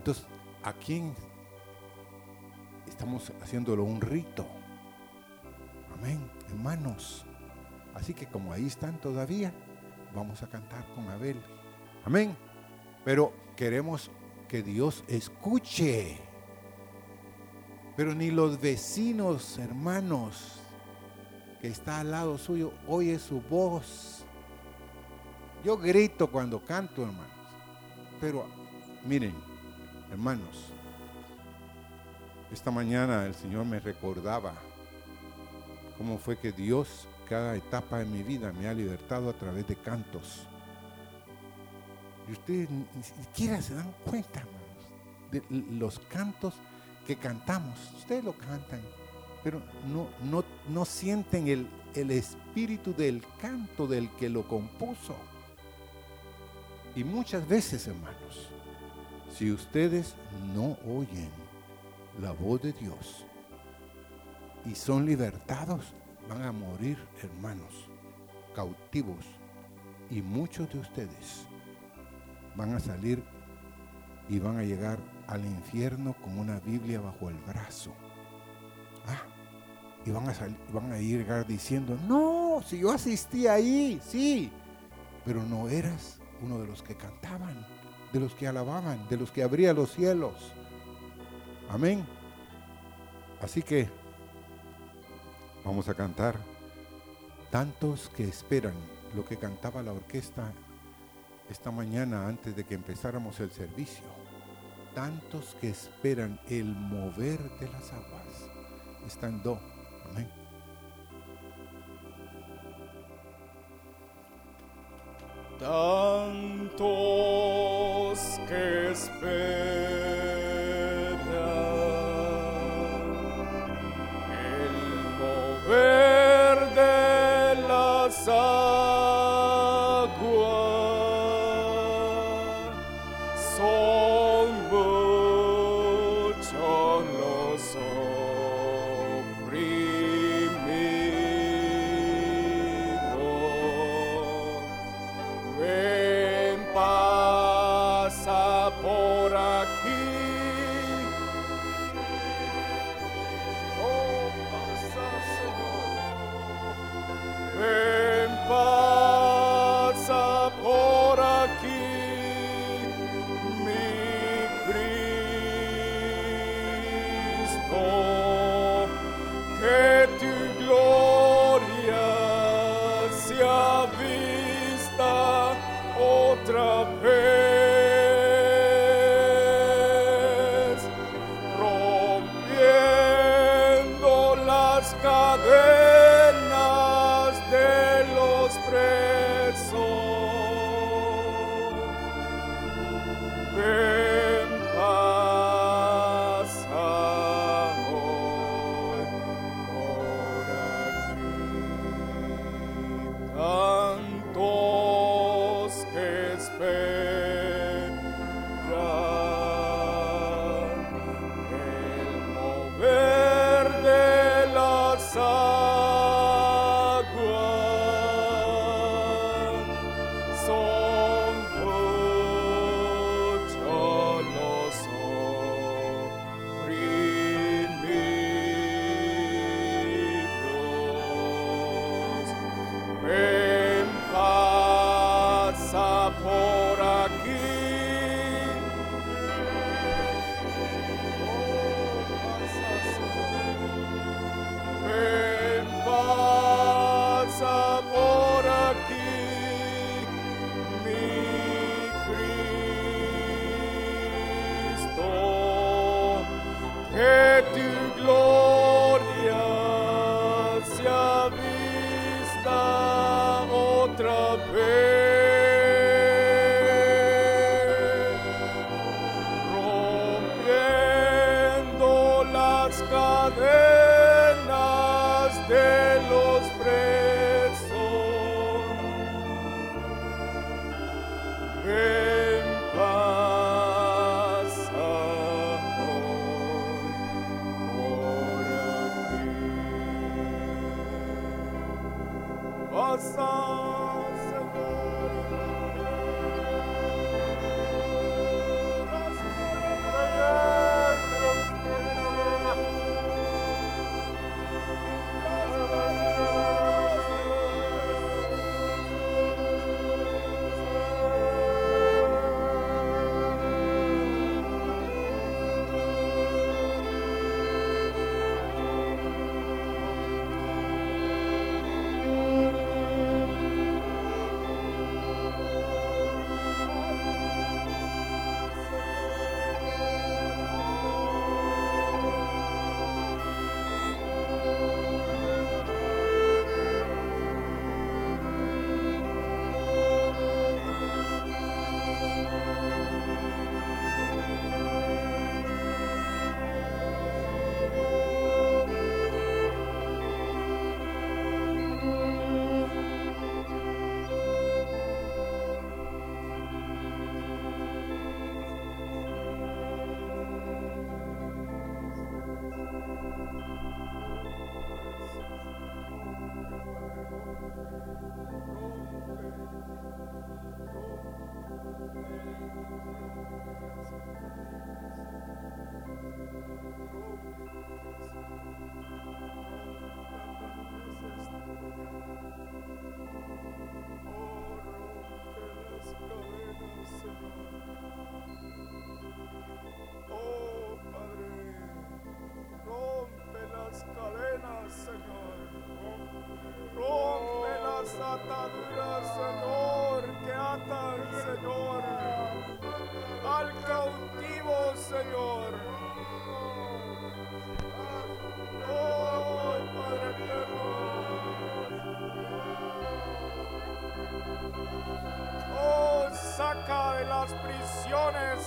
Entonces, ¿a quién estamos haciéndolo un rito? Amén, hermanos. Así que como ahí están todavía, vamos a cantar con Abel. Amén. Pero queremos que Dios escuche. Pero ni los vecinos, hermanos, que está al lado suyo, oye su voz. Yo grito cuando canto, hermanos. Pero miren, hermanos, esta mañana el Señor me recordaba cómo fue que Dios cada etapa de mi vida me ha libertado a través de cantos. Y ustedes ni siquiera se dan cuenta, hermanos, de los cantos que cantamos. Ustedes lo cantan, pero no, no, no sienten el, el espíritu del canto del que lo compuso. Y muchas veces, hermanos, si ustedes no oyen la voz de Dios y son libertados, van a morir, hermanos, cautivos. Y muchos de ustedes van a salir y van a llegar al infierno con una Biblia bajo el brazo. Ah, y van a, salir, van a llegar diciendo, no, si yo asistí ahí, sí, pero no eras uno de los que cantaban, de los que alababan, de los que abría los cielos. Amén. Así que vamos a cantar tantos que esperan lo que cantaba la orquesta esta mañana antes de que empezáramos el servicio. Tantos que esperan el mover de las aguas. Está en do. Amén. Tantos que esperan las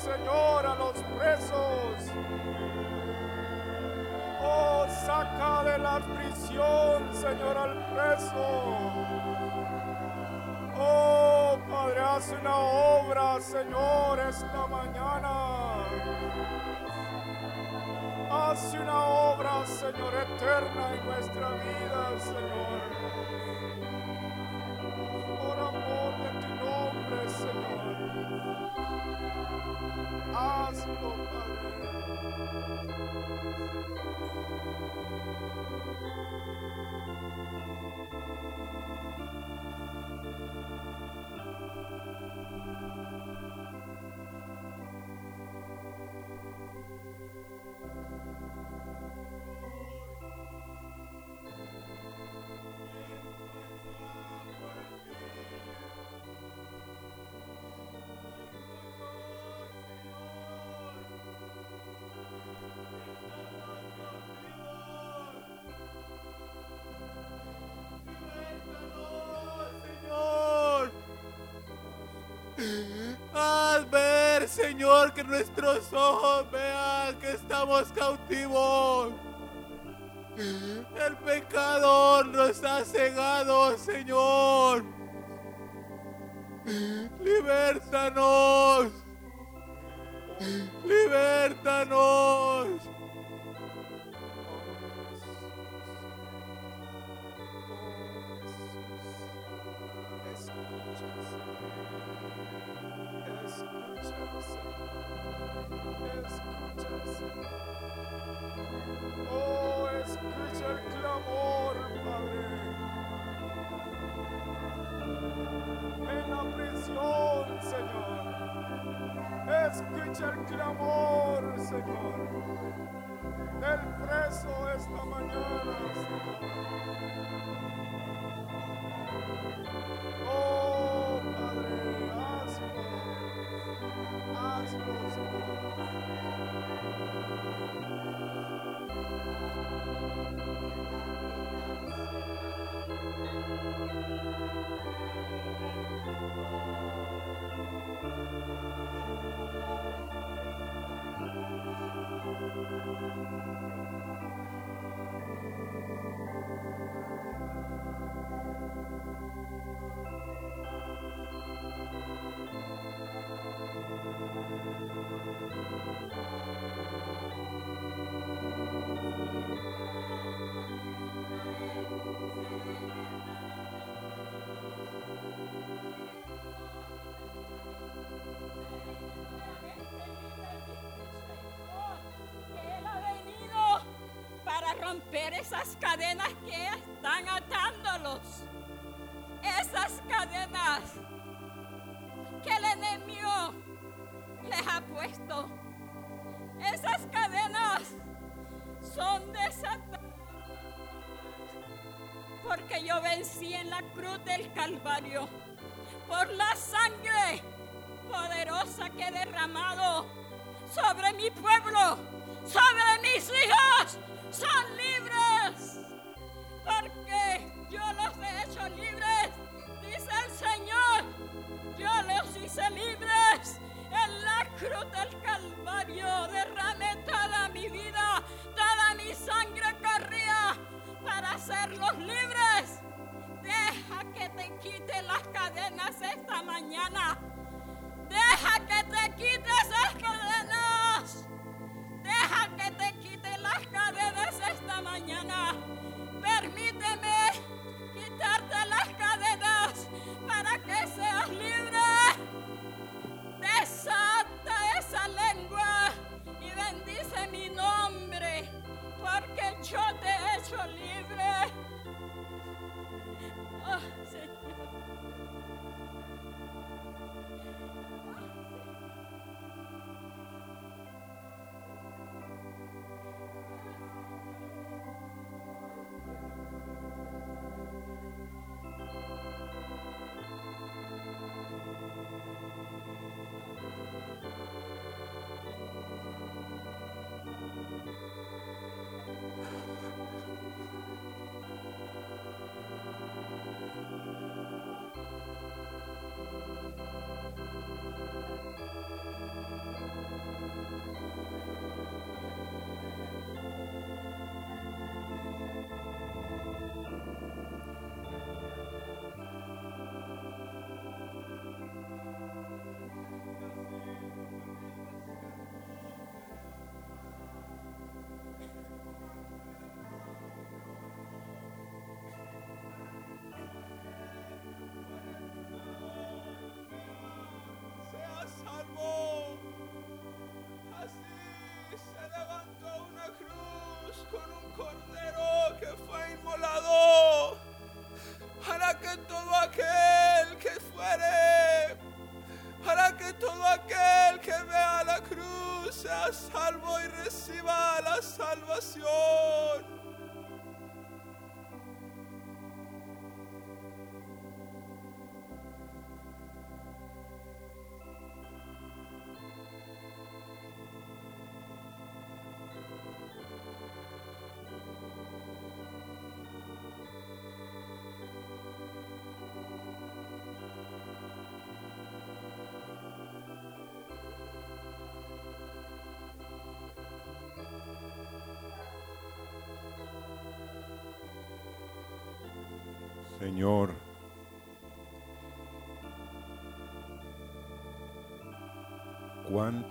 Señor, a los presos. Oh, saca de la prisión, Señor, al preso. Oh, Padre, haz una obra, Señor, esta mañana. Haz una obra, Señor, eterna en nuestra vida, Señor. Nombre, Señor. Hazlo, Padre. Señor, que nuestros ojos vean que estamos cautivos. El pecador nos ha cegado, Señor. Libértanos. Libértanos. Escucha el clamor, Señor. Del preso esta mañana, Señor. Oh, Padre, hazlo. Hazlo, Señor. Thank you. Romper esas cadenas que están atándolos. Esas cadenas que el enemigo les ha puesto. Esas cadenas son desatadas. Porque yo vencí en la cruz del Calvario por la sangre poderosa que he derramado sobre mi pueblo, sobre mis hijos, son libres. Porque yo los he hecho libres, dice el Señor. Yo los hice libres en la cruz del Calvario. Derramé toda mi vida, toda mi sangre corría para hacerlos libres. Deja que te quite las cadenas esta mañana. Deja que te quite esas cadenas. esta mañana. Permíteme quitarte las cadenas para que seas libre. Desata esa lengua y bendice mi nombre, porque yo te he hecho libre. Ah.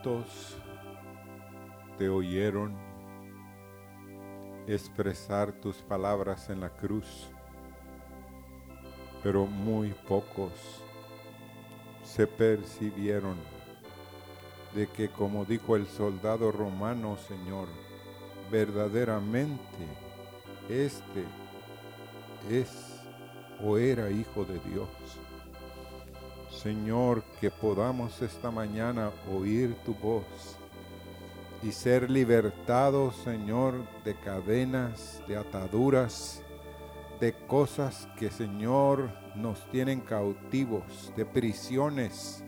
¿Cuántos te oyeron expresar tus palabras en la cruz? Pero muy pocos se percibieron de que, como dijo el soldado romano, Señor, verdaderamente este es o era hijo de Dios. Señor, que podamos esta mañana oír tu voz y ser libertados, Señor, de cadenas, de ataduras, de cosas que, Señor, nos tienen cautivos, de prisiones,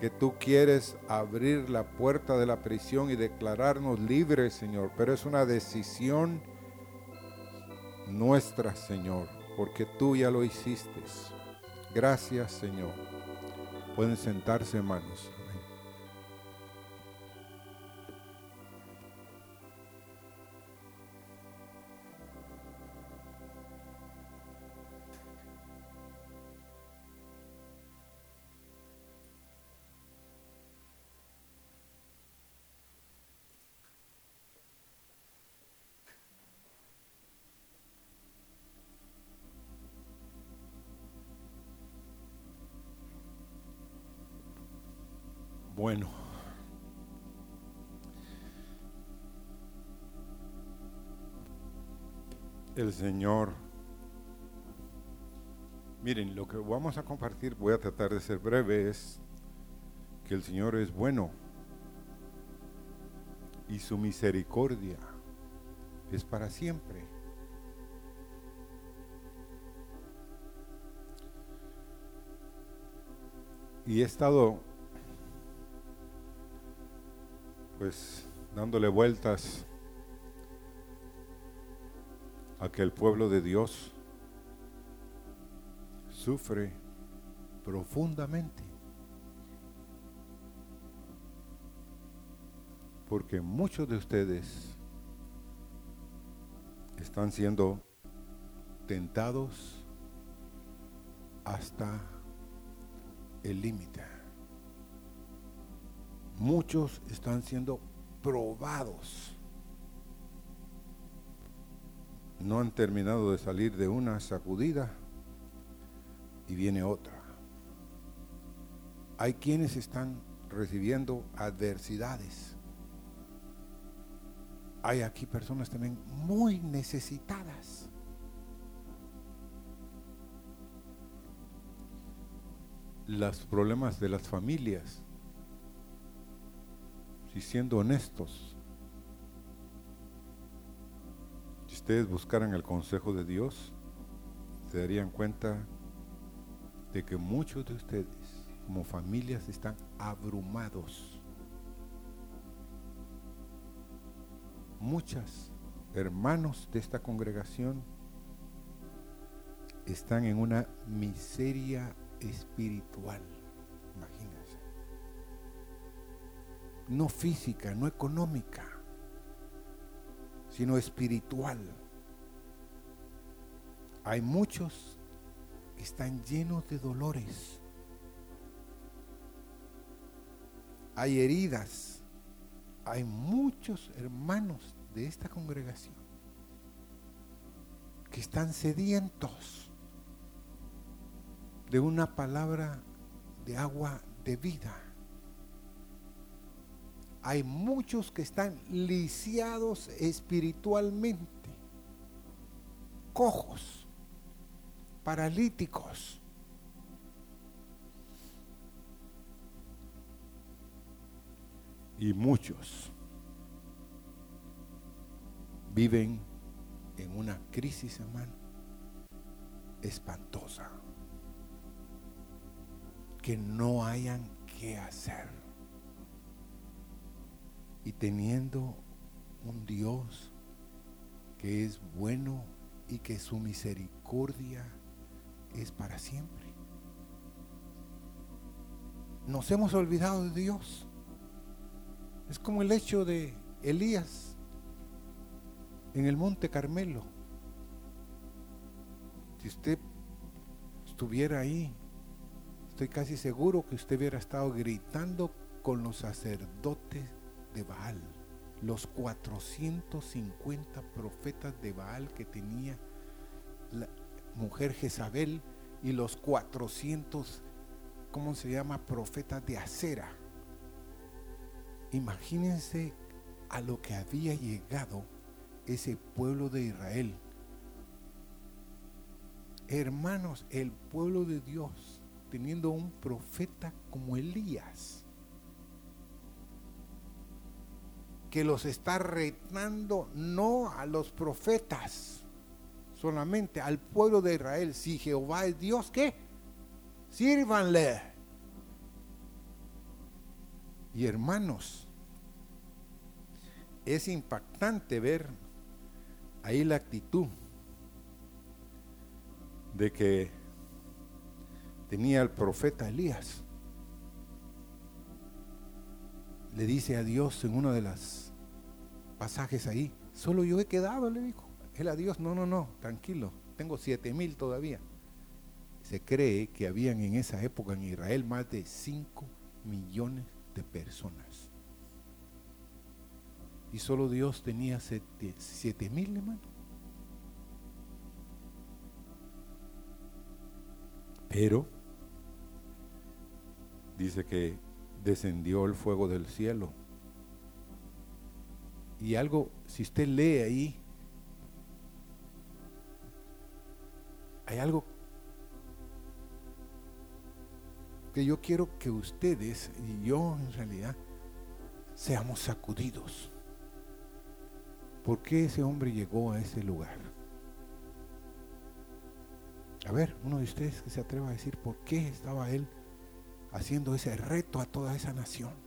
que tú quieres abrir la puerta de la prisión y declararnos libres, Señor, pero es una decisión nuestra, Señor porque tú ya lo hiciste. Gracias, Señor. Pueden sentarse, hermanos. El Señor. Miren, lo que vamos a compartir, voy a tratar de ser breve, es que el Señor es bueno y su misericordia es para siempre. Y he estado pues dándole vueltas a que el pueblo de Dios sufre profundamente. Porque muchos de ustedes están siendo tentados hasta el límite muchos están siendo probados. No han terminado de salir de una sacudida y viene otra. Hay quienes están recibiendo adversidades. Hay aquí personas también muy necesitadas. Los problemas de las familias y siendo honestos, ustedes buscaran el consejo de Dios, se darían cuenta de que muchos de ustedes como familias están abrumados. Muchas hermanos de esta congregación están en una miseria espiritual no física, no económica, sino espiritual. Hay muchos que están llenos de dolores. Hay heridas. Hay muchos hermanos de esta congregación que están sedientos de una palabra de agua de vida hay muchos que están lisiados espiritualmente, cojos, paralíticos. Y muchos viven en una crisis, hermano, espantosa. Que no hayan qué hacer. Y teniendo un Dios que es bueno y que su misericordia es para siempre. Nos hemos olvidado de Dios. Es como el hecho de Elías en el monte Carmelo. Si usted estuviera ahí, estoy casi seguro que usted hubiera estado gritando con los sacerdotes de Baal, los 450 profetas de Baal que tenía la mujer Jezabel y los 400, ¿cómo se llama? Profetas de acera. Imagínense a lo que había llegado ese pueblo de Israel. Hermanos, el pueblo de Dios, teniendo un profeta como Elías, que los está retando no a los profetas, solamente al pueblo de Israel. Si Jehová es Dios, ¿qué? Sírvanle. Y hermanos, es impactante ver ahí la actitud de que tenía el profeta Elías. Le dice a Dios en uno de los pasajes ahí, solo yo he quedado, le dijo. Él a Dios, no, no, no, tranquilo, tengo siete mil todavía. Se cree que habían en esa época en Israel más de 5 millones de personas. Y solo Dios tenía siete mil, hermano. Pero dice que descendió el fuego del cielo. Y algo, si usted lee ahí, hay algo que yo quiero que ustedes y yo en realidad seamos sacudidos. ¿Por qué ese hombre llegó a ese lugar? A ver, uno de ustedes que se atreva a decir por qué estaba él haciendo ese reto a toda esa nación.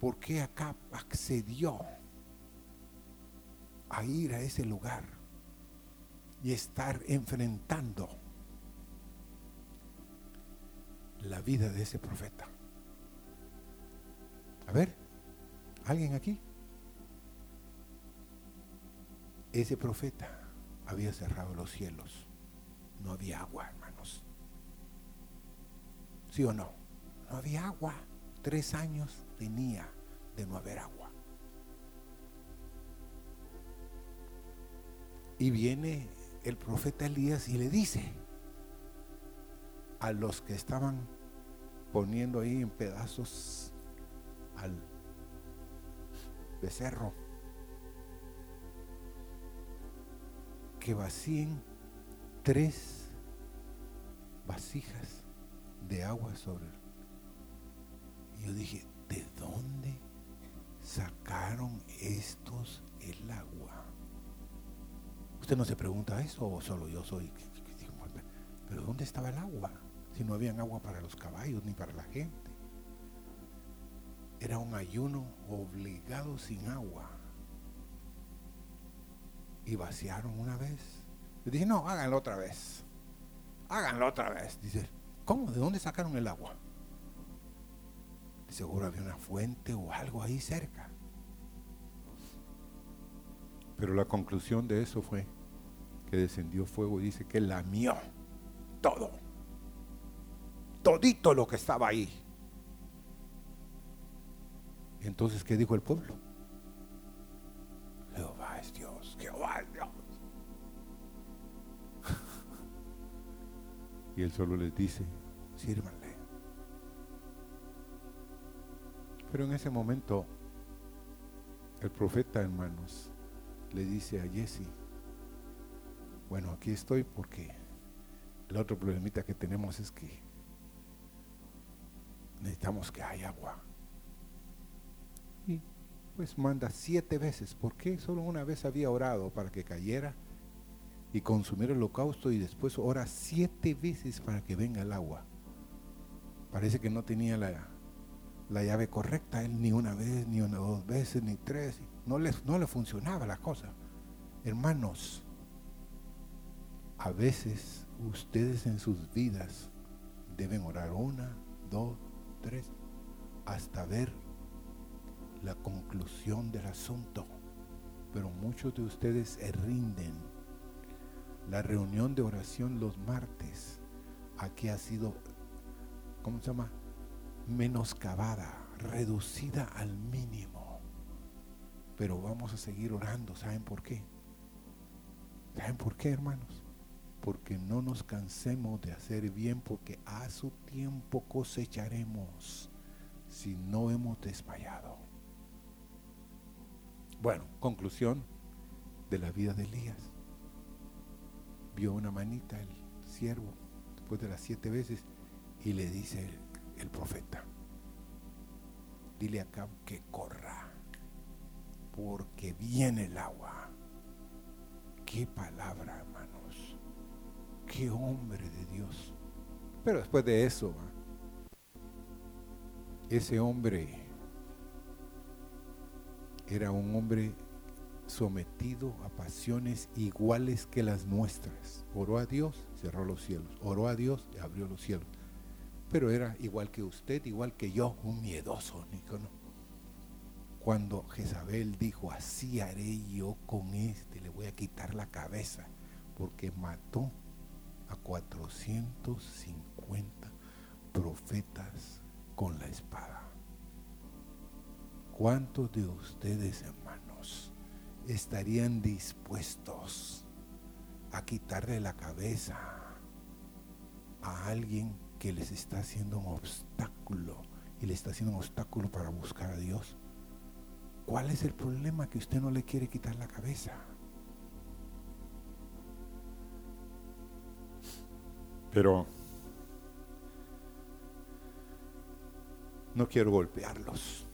¿Por qué acá accedió a ir a ese lugar y estar enfrentando la vida de ese profeta? A ver, ¿alguien aquí? Ese profeta había cerrado los cielos. No había agua, hermanos. ¿Sí o no? No había agua. Tres años tenía de no haber agua. Y viene el profeta Elías y le dice a los que estaban poniendo ahí en pedazos al becerro que vacíen tres vasijas de agua sobre él. Yo dije, ¿de dónde sacaron estos el agua? Usted no se pregunta eso o solo yo soy. Pero ¿dónde estaba el agua? Si no habían agua para los caballos ni para la gente. Era un ayuno obligado sin agua. Y vaciaron una vez. Le dije, no, háganlo otra vez. Háganlo otra vez. Dice, ¿cómo? ¿De dónde sacaron el agua? Seguro había una fuente o algo ahí cerca. Pero la conclusión de eso fue que descendió fuego y dice que lamió todo. Todito lo que estaba ahí. Entonces, ¿qué dijo el pueblo? Jehová es Dios, Jehová es Dios. y él solo les dice, sírvanle. Pero en ese momento, el profeta, hermanos, le dice a Jesse, bueno, aquí estoy porque el otro problemita que tenemos es que necesitamos que haya agua. Y pues manda siete veces. ¿Por qué solo una vez había orado para que cayera y consumiera el holocausto y después ora siete veces para que venga el agua? Parece que no tenía la, la llave correcta, él ni una vez, ni una dos veces, ni tres. No le, no le funcionaba la cosa. Hermanos, a veces ustedes en sus vidas deben orar una, dos, tres, hasta ver la conclusión del asunto. Pero muchos de ustedes se rinden. La reunión de oración los martes aquí ha sido, ¿cómo se llama? Menoscabada, reducida al mínimo. Pero vamos a seguir orando. ¿Saben por qué? ¿Saben por qué, hermanos? Porque no nos cansemos de hacer bien, porque a su tiempo cosecharemos si no hemos desmayado. Bueno, conclusión de la vida de Elías. Vio una manita el siervo después de las siete veces y le dice el, profeta, dile acá que corra, porque viene el agua. Qué palabra, hermanos. Qué hombre de Dios. Pero después de eso, ese hombre era un hombre sometido a pasiones iguales que las nuestras. Oró a Dios, cerró los cielos. Oró a Dios abrió los cielos. Pero era igual que usted, igual que yo, un miedoso, Nicono. Cuando Jezabel dijo, así haré yo con este, le voy a quitar la cabeza, porque mató a 450 profetas con la espada. ¿Cuántos de ustedes, hermanos, estarían dispuestos a quitarle la cabeza a alguien que les está haciendo un obstáculo y le está haciendo un obstáculo para buscar a Dios? ¿Cuál es el problema que usted no le quiere quitar la cabeza? Pero no quiero golpearlos,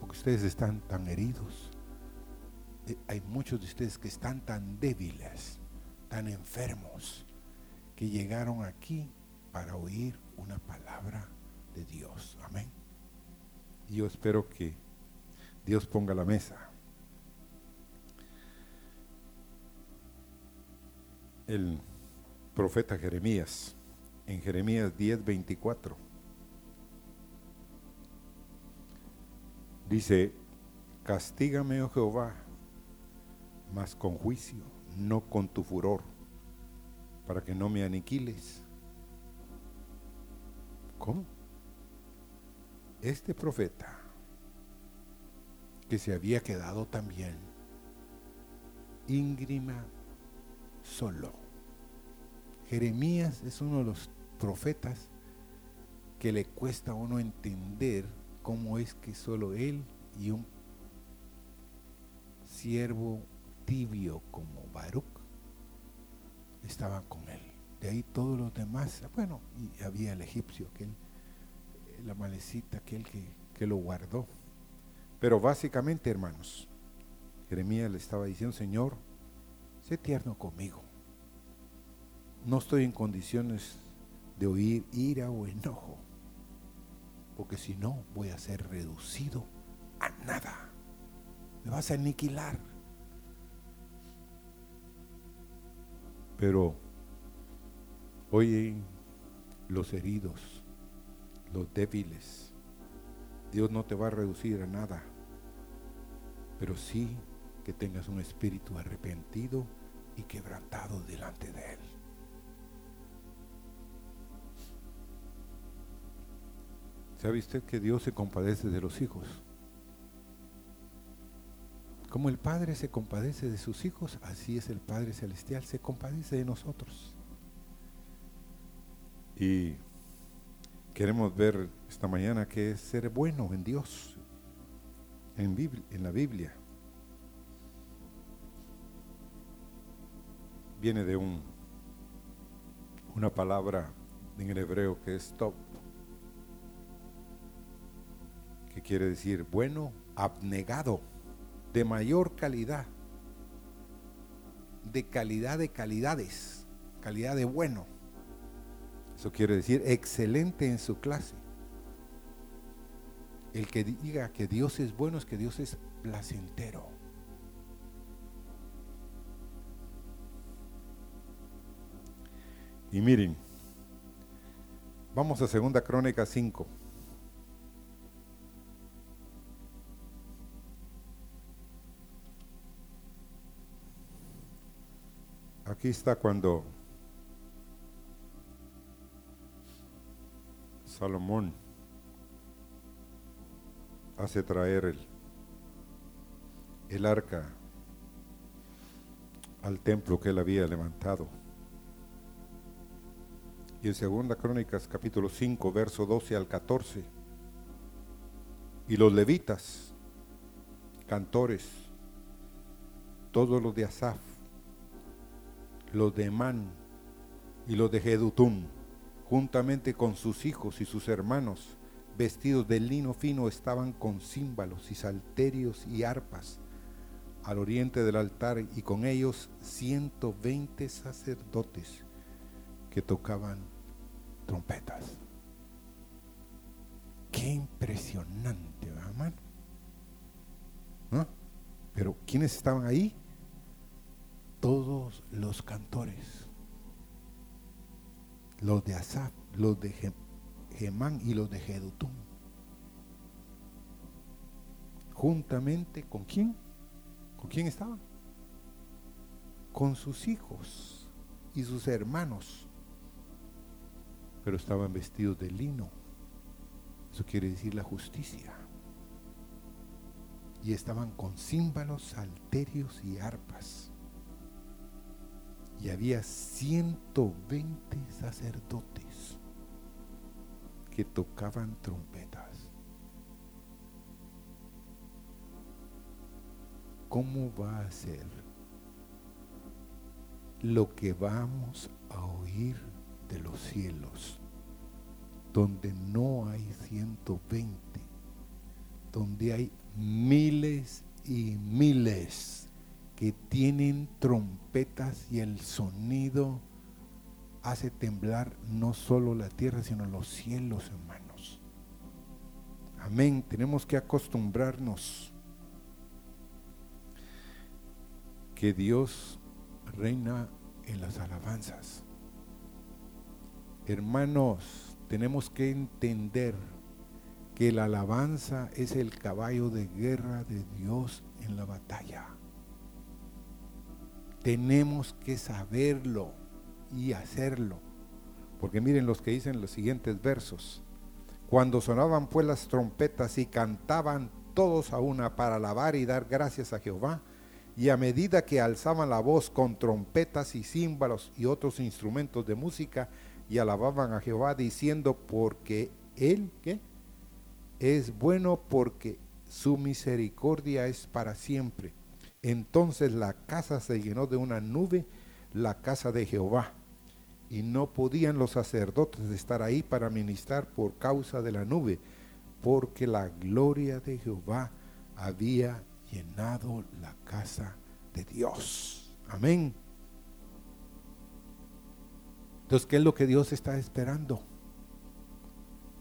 porque ustedes están tan heridos. Eh, Hay muchos de ustedes que están tan débiles, tan enfermos, que llegaron aquí para oír una palabra de Dios. Amén. Y yo espero que Dios ponga la mesa. El profeta Jeremías, en Jeremías 10, 24, dice, castígame, oh Jehová, mas con juicio, no con tu furor, para que no me aniquiles. ¿Cómo? Este profeta, que se había quedado también íngrima solo. Jeremías es uno de los profetas que le cuesta a uno entender cómo es que solo él y un siervo tibio como Baruch estaban con él. De ahí todos los demás, bueno, y había el egipcio, aquel, la malecita, aquel que, que lo guardó. Pero básicamente, hermanos, Jeremías le estaba diciendo, Señor, sé tierno conmigo. No estoy en condiciones de oír ira o enojo, porque si no voy a ser reducido a nada. Me vas a aniquilar. Pero oye los heridos, los débiles. Dios no te va a reducir a nada, pero sí que tengas un espíritu arrepentido y quebrantado delante de Él. ¿Sabe usted que Dios se compadece de los hijos? Como el Padre se compadece de sus hijos, así es el Padre Celestial, se compadece de nosotros. Y queremos ver esta mañana que es ser bueno en Dios, en, en la Biblia. Viene de un, una palabra en el hebreo que es top, que quiere decir bueno, abnegado, de mayor calidad, de calidad de calidades, calidad de bueno. Eso quiere decir excelente en su clase. El que diga que Dios es bueno es que Dios es placentero. Y miren, vamos a Segunda Crónica 5. Aquí está cuando Salomón hace traer el, el arca al templo que él había levantado. Y en Segunda Crónicas capítulo 5, verso 12 al 14. Y los levitas, cantores, todos los de Asaf, los de Emán y los de Jedutún, juntamente con sus hijos y sus hermanos, vestidos de lino fino, estaban con címbalos y salterios y arpas al oriente del altar y con ellos 120 sacerdotes que tocaban trompetas. Qué impresionante, hermano. ¿No? Pero ¿quiénes estaban ahí? Todos los cantores, los de Asaf, los de Gemán y los de Jedutún. Juntamente con quién? ¿Con quién estaban? Con sus hijos y sus hermanos. Pero estaban vestidos de lino. Eso quiere decir la justicia. Y estaban con címbalos, salterios y arpas y había 120 sacerdotes que tocaban trompetas. ¿Cómo va a ser lo que vamos a oír de los cielos, donde no hay 120, donde hay miles y miles que tienen trompetas y el sonido hace temblar no solo la tierra, sino los cielos, hermanos. Amén. Tenemos que acostumbrarnos que Dios reina en las alabanzas. Hermanos, tenemos que entender que la alabanza es el caballo de guerra de Dios en la batalla. Tenemos que saberlo y hacerlo. Porque miren los que dicen los siguientes versos. Cuando sonaban pues las trompetas y cantaban todos a una para alabar y dar gracias a Jehová, y a medida que alzaban la voz con trompetas y címbalos y otros instrumentos de música, y alababan a Jehová diciendo, porque Él. Es bueno porque su misericordia es para siempre entonces la casa se llenó de una nube, la casa de Jehová. Y no podían los sacerdotes estar ahí para ministrar por causa de la nube, porque la gloria de Jehová había llenado la casa de Dios. Amén. Entonces, ¿qué es lo que Dios está esperando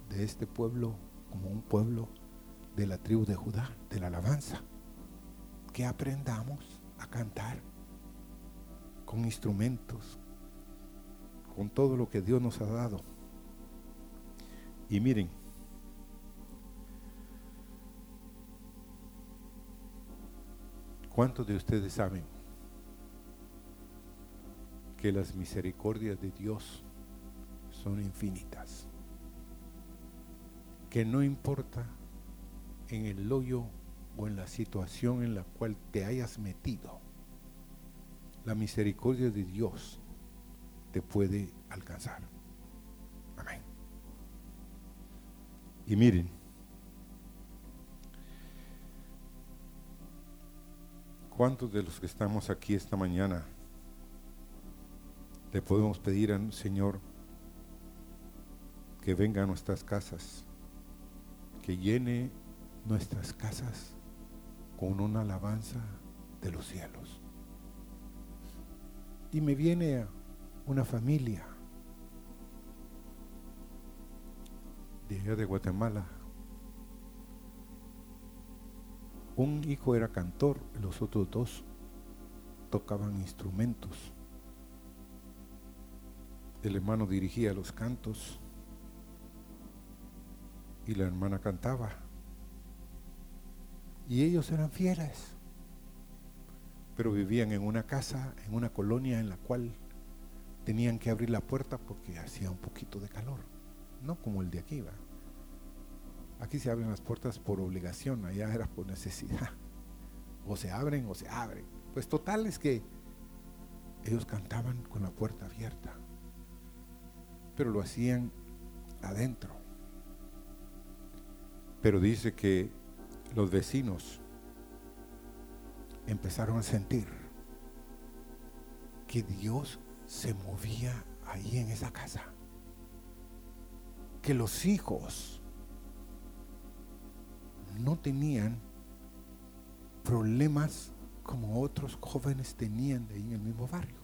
de este pueblo como un pueblo de la tribu de Judá, de la alabanza? Que aprendamos a cantar con instrumentos, con todo lo que Dios nos ha dado. Y miren, ¿cuántos de ustedes saben que las misericordias de Dios son infinitas? Que no importa en el hoyo o en la situación en la cual te hayas metido, la misericordia de Dios te puede alcanzar. Amén. Y miren, ¿cuántos de los que estamos aquí esta mañana le podemos pedir al Señor que venga a nuestras casas, que llene nuestras casas con una alabanza de los cielos. Y me viene una familia de allá de Guatemala. Un hijo era cantor, los otros dos tocaban instrumentos. El hermano dirigía los cantos y la hermana cantaba. Y ellos eran fieles, pero vivían en una casa, en una colonia en la cual tenían que abrir la puerta porque hacía un poquito de calor, no como el de aquí, va. Aquí se abren las puertas por obligación, allá era por necesidad. O se abren o se abren. Pues total es que ellos cantaban con la puerta abierta, pero lo hacían adentro. Pero dice que los vecinos empezaron a sentir que Dios se movía ahí en esa casa. Que los hijos no tenían problemas como otros jóvenes tenían de ahí en el mismo barrio.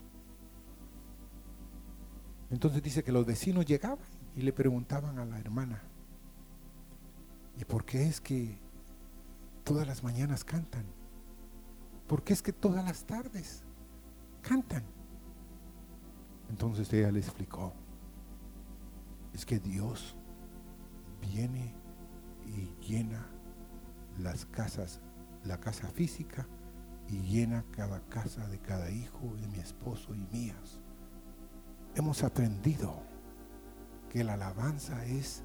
Entonces dice que los vecinos llegaban y le preguntaban a la hermana, ¿y por qué es que todas las mañanas cantan? ¿Por qué es que todas las tardes cantan? Entonces ella le explicó, es que Dios viene y llena las casas, la casa física y llena cada casa de cada hijo de mi esposo y mías. Hemos aprendido que la alabanza es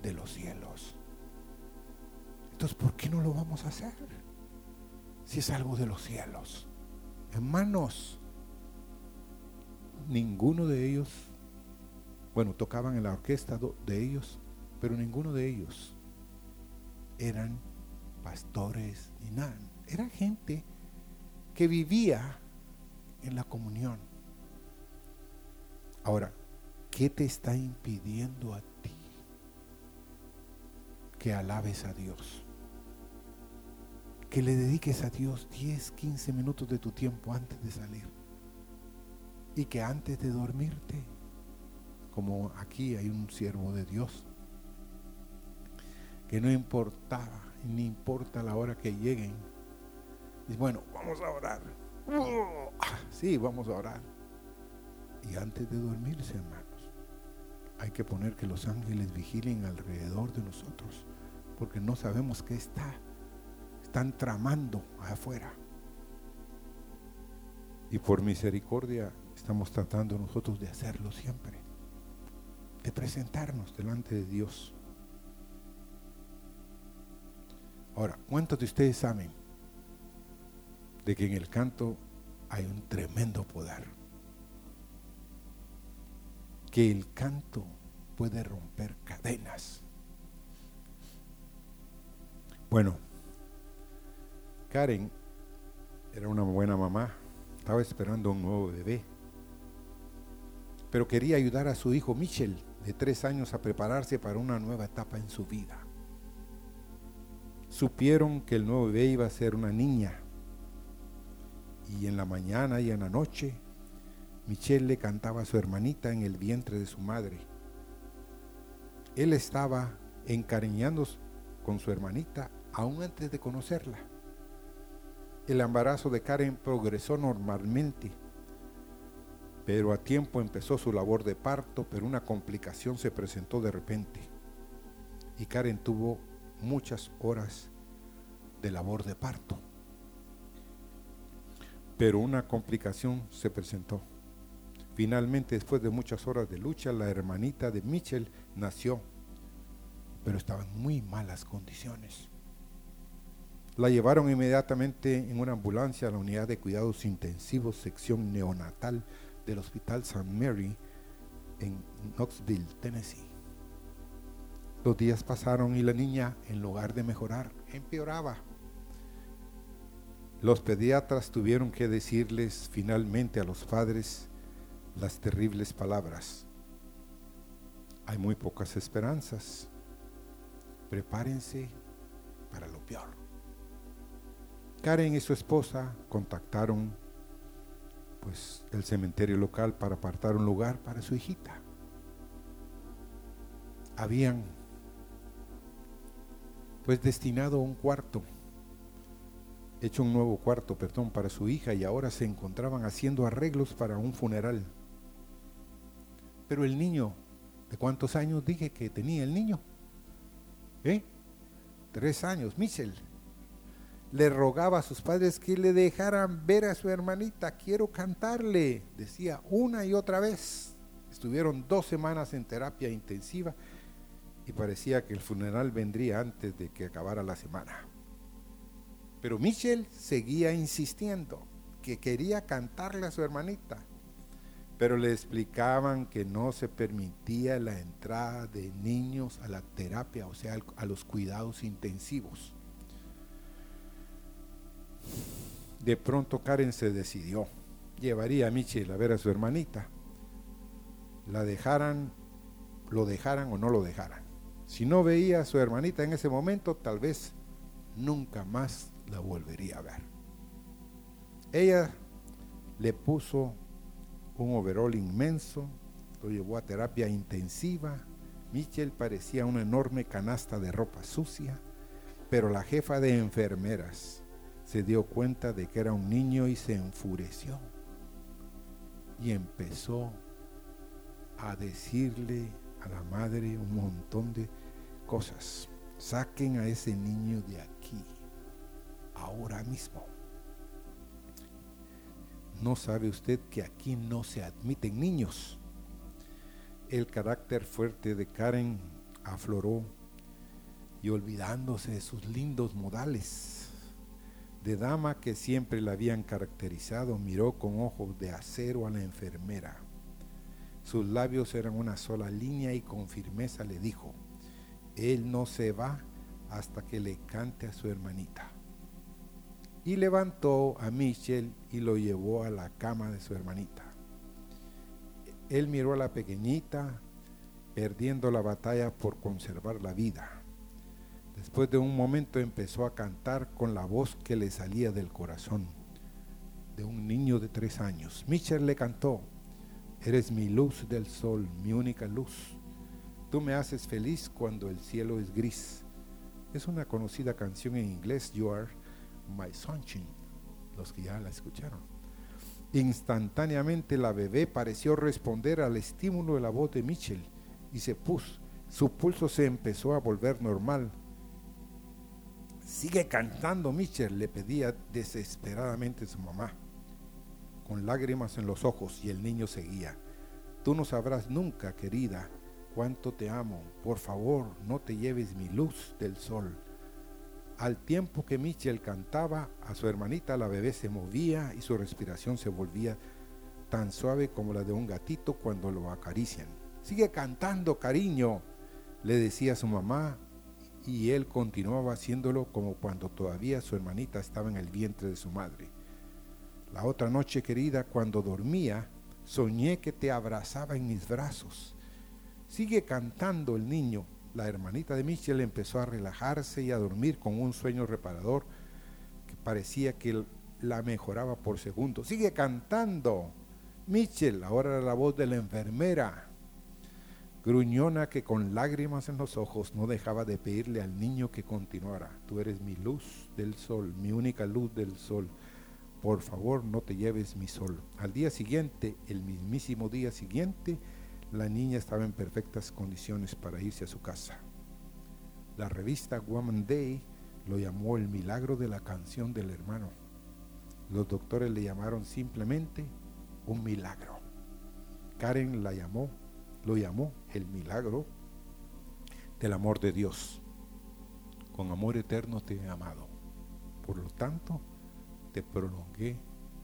de los cielos. Entonces, ¿por qué no lo vamos a hacer? Si es algo de los cielos. Hermanos, ninguno de ellos, bueno, tocaban en la orquesta de ellos, pero ninguno de ellos eran pastores ni nada. Era gente que vivía en la comunión. Ahora, ¿qué te está impidiendo a ti que alabes a Dios? Que le dediques a Dios 10, 15 minutos de tu tiempo antes de salir. Y que antes de dormirte, como aquí hay un siervo de Dios, que no importaba, ni importa la hora que lleguen, y bueno, vamos a orar. Sí, vamos a orar. Y antes de dormirse, hermanos, hay que poner que los ángeles vigilen alrededor de nosotros, porque no sabemos qué está. Están tramando afuera. Y por misericordia estamos tratando nosotros de hacerlo siempre, de presentarnos delante de Dios. Ahora, ¿cuántos de ustedes saben de que en el canto hay un tremendo poder. Que el canto puede romper cadenas. Bueno, Karen era una buena mamá, estaba esperando un nuevo bebé, pero quería ayudar a su hijo Michel, de tres años, a prepararse para una nueva etapa en su vida. Supieron que el nuevo bebé iba a ser una niña y en la mañana y en la noche, Michelle le cantaba a su hermanita en el vientre de su madre. Él estaba encariñándose con su hermanita aún antes de conocerla. El embarazo de Karen progresó normalmente, pero a tiempo empezó su labor de parto, pero una complicación se presentó de repente. Y Karen tuvo muchas horas de labor de parto pero una complicación se presentó. Finalmente, después de muchas horas de lucha, la hermanita de Mitchell nació, pero estaba en muy malas condiciones. La llevaron inmediatamente en una ambulancia a la unidad de cuidados intensivos, sección neonatal del Hospital St. Mary en Knoxville, Tennessee. Los días pasaron y la niña, en lugar de mejorar, empeoraba. Los pediatras tuvieron que decirles finalmente a los padres las terribles palabras. Hay muy pocas esperanzas. Prepárense para lo peor. Karen y su esposa contactaron pues el cementerio local para apartar un lugar para su hijita. Habían pues destinado un cuarto, hecho un nuevo cuarto, perdón, para su hija y ahora se encontraban haciendo arreglos para un funeral. Pero el niño, ¿de cuántos años dije que tenía el niño? ¿Eh? Tres años, Michel. Le rogaba a sus padres que le dejaran ver a su hermanita, quiero cantarle, decía una y otra vez. Estuvieron dos semanas en terapia intensiva y parecía que el funeral vendría antes de que acabara la semana. Pero Michel seguía insistiendo que quería cantarle a su hermanita, pero le explicaban que no se permitía la entrada de niños a la terapia, o sea, a los cuidados intensivos. De pronto Karen se decidió, llevaría a Michel a ver a su hermanita, la dejaran, lo dejaran o no lo dejaran. Si no veía a su hermanita en ese momento, tal vez nunca más la volvería a ver. Ella le puso un overol inmenso, lo llevó a terapia intensiva. Michel parecía una enorme canasta de ropa sucia, pero la jefa de enfermeras se dio cuenta de que era un niño y se enfureció. Y empezó a decirle a la madre un montón de cosas. Saquen a ese niño de aquí, ahora mismo. ¿No sabe usted que aquí no se admiten niños? El carácter fuerte de Karen afloró y olvidándose de sus lindos modales de dama que siempre la habían caracterizado, miró con ojos de acero a la enfermera. Sus labios eran una sola línea y con firmeza le dijo, él no se va hasta que le cante a su hermanita. Y levantó a Michel y lo llevó a la cama de su hermanita. Él miró a la pequeñita, perdiendo la batalla por conservar la vida. Después de un momento empezó a cantar con la voz que le salía del corazón de un niño de tres años. Michel le cantó, Eres mi luz del sol, mi única luz Tú me haces feliz cuando el cielo es gris. Es una conocida canción en inglés, You Are My Sunshine, los que ya la escucharon. Instantáneamente la bebé pareció responder al estímulo de la voz de Mitchell y se puso. Su pulso se empezó a volver normal. Sigue cantando, Mitchell, le pedía desesperadamente su mamá, con lágrimas en los ojos, y el niño seguía. Tú no sabrás nunca, querida, cuánto te amo, por favor no te lleves mi luz del sol. Al tiempo que Michel cantaba, a su hermanita la bebé se movía y su respiración se volvía tan suave como la de un gatito cuando lo acarician. Sigue cantando, cariño, le decía su mamá, y él continuaba haciéndolo como cuando todavía su hermanita estaba en el vientre de su madre. La otra noche, querida, cuando dormía, soñé que te abrazaba en mis brazos Sigue cantando el niño. La hermanita de Michel empezó a relajarse y a dormir con un sueño reparador que parecía que la mejoraba por segundo. Sigue cantando. Michel, ahora era la voz de la enfermera. Gruñona que con lágrimas en los ojos no dejaba de pedirle al niño que continuara. Tú eres mi luz del sol, mi única luz del sol. Por favor, no te lleves mi sol. Al día siguiente, el mismísimo día siguiente, la niña estaba en perfectas condiciones para irse a su casa. La revista Woman Day lo llamó el milagro de la canción del hermano. Los doctores le llamaron simplemente un milagro. Karen la llamó, lo llamó el milagro del amor de Dios. Con amor eterno te he amado. Por lo tanto, te prolongué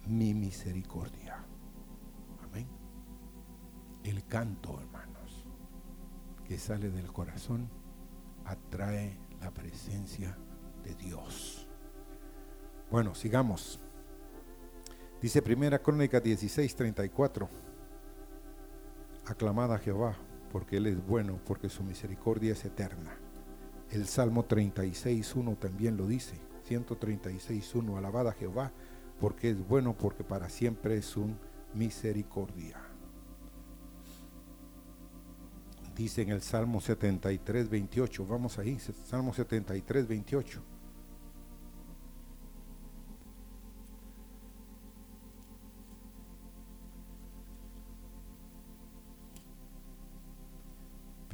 mi misericordia. El canto, hermanos, que sale del corazón, atrae la presencia de Dios. Bueno, sigamos. Dice Primera Crónica 16, 34. Aclamada a Jehová, porque Él es bueno, porque su misericordia es eterna. El Salmo 36.1 también lo dice. 136.1. Alabada a Jehová porque es bueno, porque para siempre es su misericordia. Dice en el Salmo 73.28. Vamos ahí. Salmo 73.28.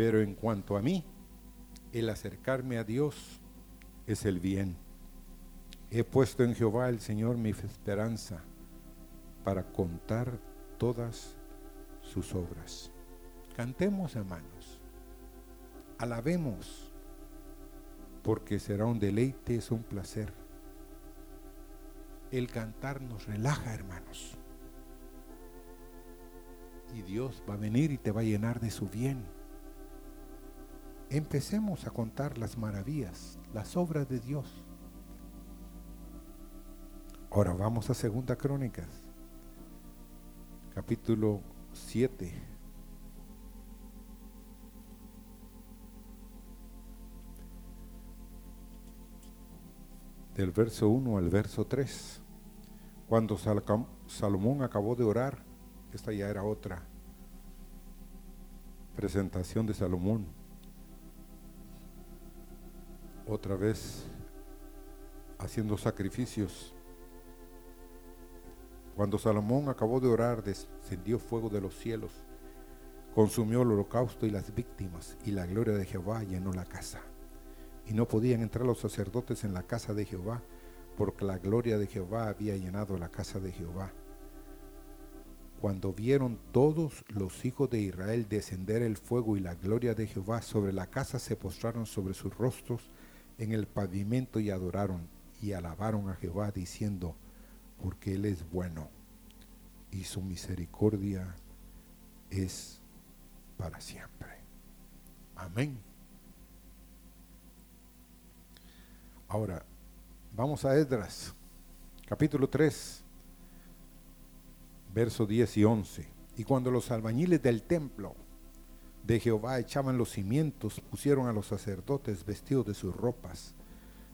Pero en cuanto a mí, el acercarme a Dios es el bien. He puesto en Jehová el Señor mi esperanza para contar todas sus obras. Cantemos, hermanos. Alabemos, porque será un deleite, es un placer. El cantar nos relaja, hermanos. Y Dios va a venir y te va a llenar de su bien empecemos a contar las maravillas, las obras de Dios. Ahora vamos a Segunda Crónicas, capítulo 7. Del verso 1 al verso 3. Cuando Salomón acabó de orar, esta ya era otra presentación de Salomón otra vez haciendo sacrificios. Cuando Salomón acabó de orar, descendió fuego de los cielos, consumió el holocausto y las víctimas, y la gloria de Jehová llenó la casa. Y no podían entrar los sacerdotes en la casa de Jehová, porque la gloria de Jehová había llenado la casa de Jehová. Cuando vieron todos los hijos de Israel descender el fuego y la gloria de Jehová sobre la casa, se postraron sobre sus rostros en el pavimento y adoraron y alabaron a Jehová diciendo, porque Él es bueno y su misericordia es para siempre. Amén. Ahora, vamos a Esdras, capítulo 3, versos 10 y 11. Y cuando los albañiles del templo de Jehová echaban los cimientos, pusieron a los sacerdotes vestidos de sus ropas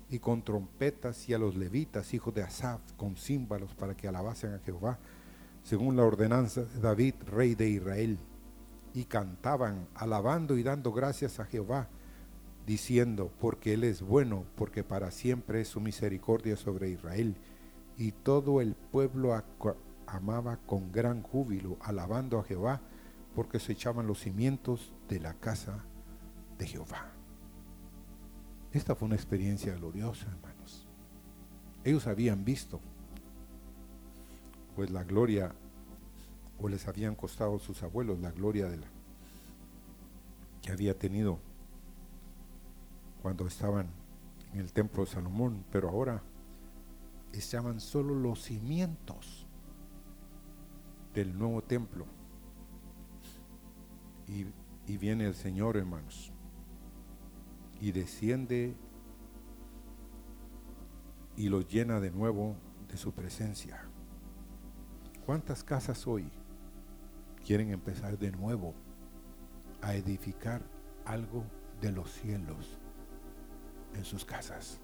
y con trompetas y a los levitas, hijos de Asaf, con címbalos para que alabasen a Jehová, según la ordenanza de David, rey de Israel. Y cantaban, alabando y dando gracias a Jehová, diciendo, porque Él es bueno, porque para siempre es su misericordia sobre Israel. Y todo el pueblo amaba con gran júbilo, alabando a Jehová, porque se echaban los cimientos de la casa de Jehová. Esta fue una experiencia gloriosa, hermanos. Ellos habían visto, pues la gloria, o les habían costado sus abuelos la gloria de la que había tenido cuando estaban en el templo de Salomón, pero ahora estaban solo los cimientos del nuevo templo y, viene el Señor, hermanos, y desciende y los llena de nuevo de su presencia. ¿Cuántas casas hoy quieren empezar de nuevo a edificar algo de los cielos en sus casas?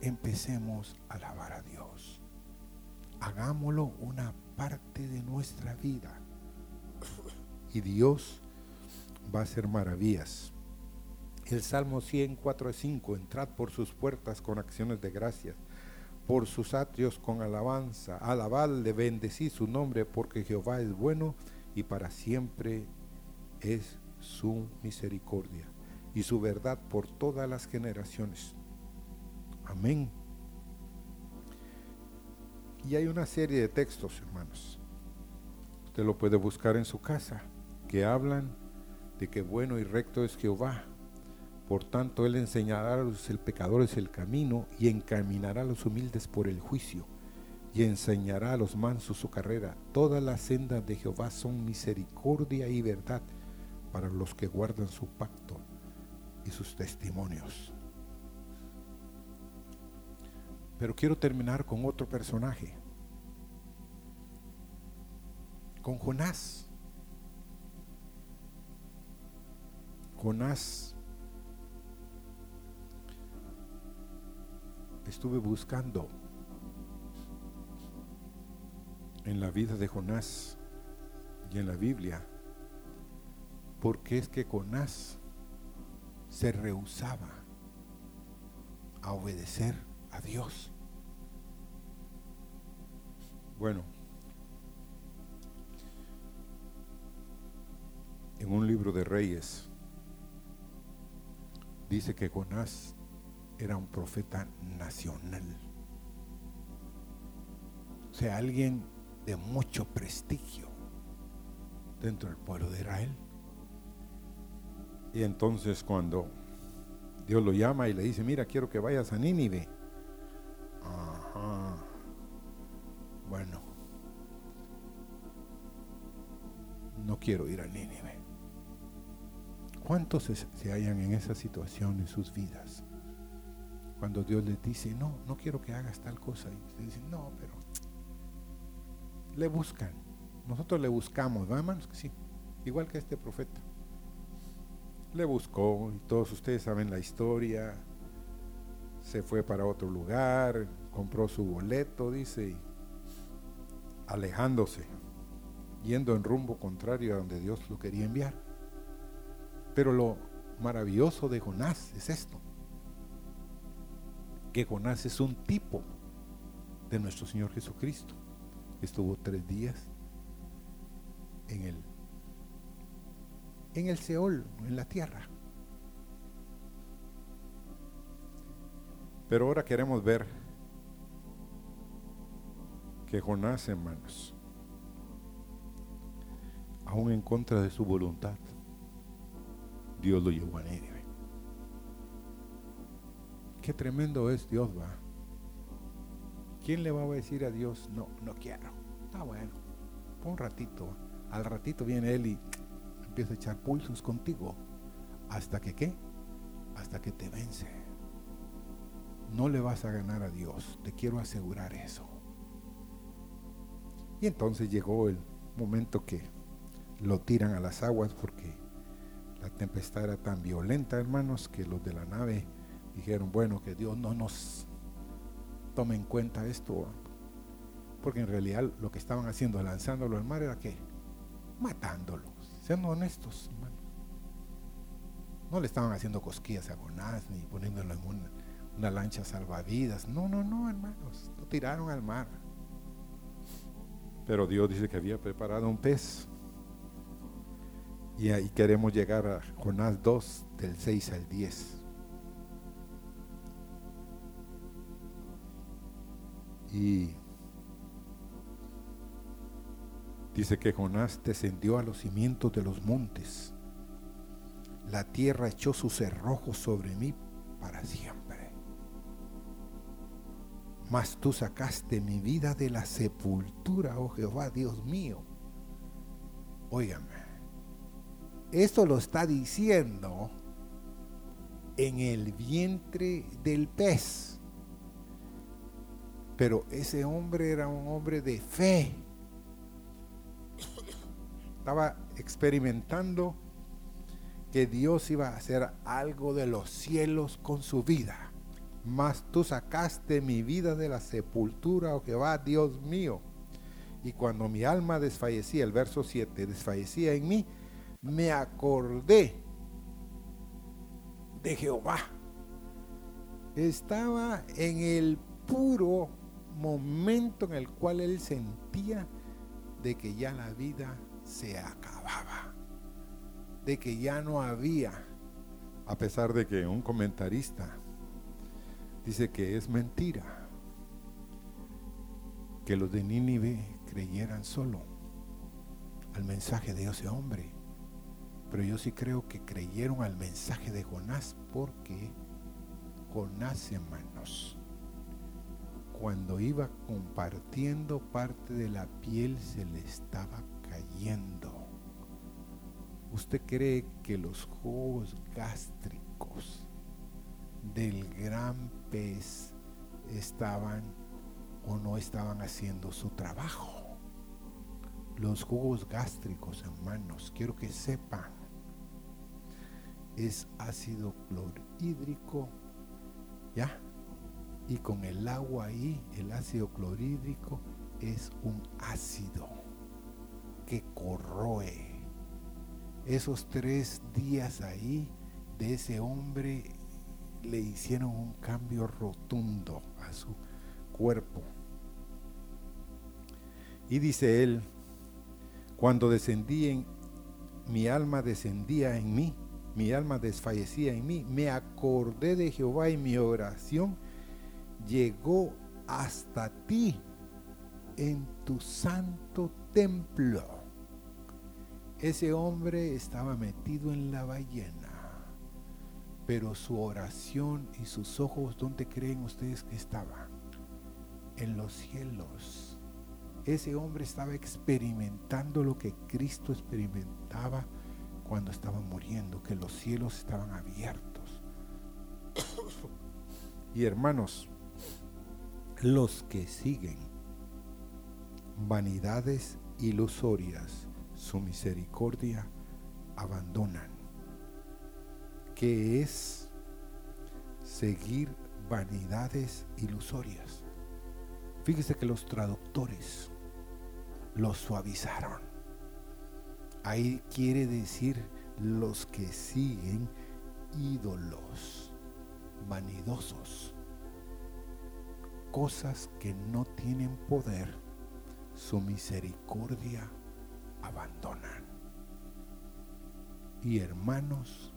Empecemos a alabar a Dios. Hagámoslo una parte de nuestra vida y Dios va a hacer maravillas. El Salmo 104 a 5, entrad por sus puertas con acciones de gracias, por sus atrios con alabanza, alabadle, bendecid su nombre, porque Jehová es bueno y para siempre es su misericordia y su verdad por todas las generaciones. Amén. Y hay una serie de textos, hermanos. Usted lo puede buscar en su casa que hablan de que bueno y recto es Jehová. Por tanto, Él enseñará a los pecadores el camino y encaminará a los humildes por el juicio y enseñará a los mansos su carrera. Todas las sendas de Jehová son misericordia y verdad para los que guardan su pacto y sus testimonios. Pero quiero terminar con otro personaje, con Jonás. Jonás estuve buscando en la vida de Jonás y en la Biblia, porque es que Jonás se rehusaba a obedecer a Dios. Bueno, en un libro de Reyes dice que Jonás era un profeta nacional. O sea, alguien de mucho prestigio dentro del pueblo de Israel. Y entonces cuando Dios lo llama y le dice, mira, quiero que vayas a Nínive. Ajá. Bueno, no quiero ir a Nínive. ¿Cuántos se, hallan en esa situación en sus vidas? Cuando Dios les dice, no, no quiero que hagas tal cosa. Y ustedes dicen, no, pero le buscan. Nosotros le buscamos, ¿no, hermanos? Sí. Igual que este profeta. Le buscó y todos ustedes saben la historia. Se fue para otro lugar, compró su boleto, dice, alejándose, yendo en rumbo contrario a donde Dios lo quería enviar. Pero lo maravilloso de Jonás es esto, que Jonás es un tipo de nuestro Señor Jesucristo. Estuvo tres días en el, en el Seol, en la tierra. Pero ahora queremos ver que Jonás, hermanos, aún en contra de su voluntad, Dios lo llevó a Nínive. Qué tremendo es Dios, va. ¿Quién le va a decir a Dios, no, no quiero? Está bueno, un ratito. Al ratito viene Él y empieza a echar pulsos contigo. ¿Hasta que qué? Hasta que te vence. No le vas a ganar a Dios, te quiero asegurar eso. Y entonces llegó el momento que lo tiran a las aguas porque la tempestad era tan violenta, hermanos, que los de la nave dijeron, bueno, que Dios no nos tome en cuenta esto, porque en realidad lo que estaban haciendo, lanzándolo al mar, era que matándolos, siendo honestos, hermanos. No le estaban haciendo cosquillas a Jonás ni poniéndolo en una, una lancha salvavidas. No, no, no, hermanos. Lo tiraron al mar. Pero Dios dice que había preparado un pez. Y ahí queremos llegar a Jonás 2, del 6 al 10. Y dice que Jonás descendió a los cimientos de los montes. La tierra echó sus cerrojos sobre mí para siempre. Mas tú sacaste mi vida de la sepultura, oh Jehová, Dios mío. Óigame, esto lo está diciendo en el vientre del pez. Pero ese hombre era un hombre de fe. Estaba experimentando que Dios iba a hacer algo de los cielos con su vida. Mas tú sacaste mi vida de la sepultura, oh Jehová, Dios mío. Y cuando mi alma desfallecía, el verso 7, desfallecía en mí, me acordé de Jehová. Estaba en el puro momento en el cual él sentía de que ya la vida se acababa, de que ya no había, a pesar de que un comentarista dice que es mentira que los de Nínive creyeran solo al mensaje de ese hombre. Pero yo sí creo que creyeron al mensaje de Jonás porque Jonás, hermanos, cuando iba compartiendo parte de la piel se le estaba cayendo. ¿Usted cree que los jugos gástricos del gran pez estaban o no estaban haciendo su trabajo? Los jugos gástricos, hermanos, quiero que sepan, es ácido clorhídrico, ¿ya? Y con el agua ahí, el ácido clorhídrico es un ácido que corroe. Esos tres días ahí de ese hombre le hicieron un cambio rotundo a su cuerpo. Y dice él, cuando descendí en mi alma descendía en mí, mi alma desfallecía en mí, me acordé de Jehová y mi oración llegó hasta ti en tu santo templo. Ese hombre estaba metido en la ballena, pero su oración y sus ojos, ¿dónde creen ustedes que estaban? En los cielos. Ese hombre estaba experimentando lo que Cristo experimentaba cuando estaba muriendo, que los cielos estaban abiertos. y hermanos, los que siguen vanidades ilusorias, su misericordia abandonan. ¿Qué es seguir vanidades ilusorias? Fíjese que los traductores lo suavizaron. Ahí quiere decir los que siguen ídolos vanidosos, cosas que no tienen poder, su misericordia abandonan. Y hermanos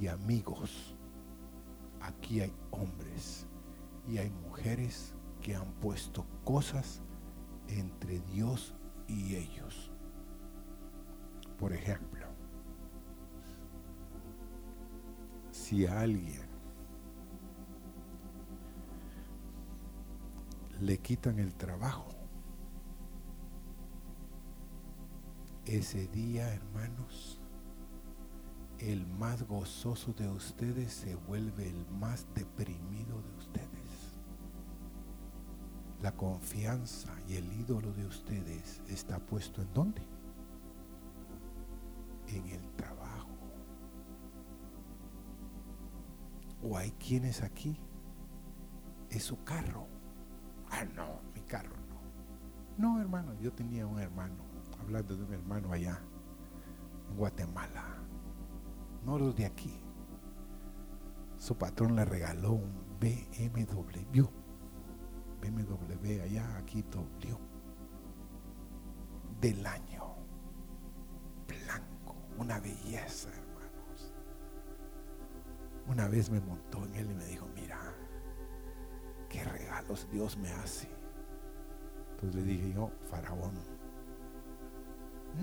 y amigos, aquí hay hombres y hay mujeres que han puesto cosas entre Dios y ellos. Por ejemplo, si a alguien le quitan el trabajo, ese día, hermanos, el más gozoso de ustedes se vuelve el más deprimido de ustedes. La confianza y el ídolo de ustedes está puesto en dónde? En el trabajo. O hay quienes aquí es su carro. Ah, no, mi carro no. No, hermano, yo tenía un hermano, hablando de un hermano allá, en Guatemala. No los de aquí. Su patrón le regaló un BMW BMW allá, aquí dobló. Del año. Una belleza, hermanos. Una vez me montó en él y me dijo, mira, qué regalos Dios me hace. Entonces le dije yo, faraón.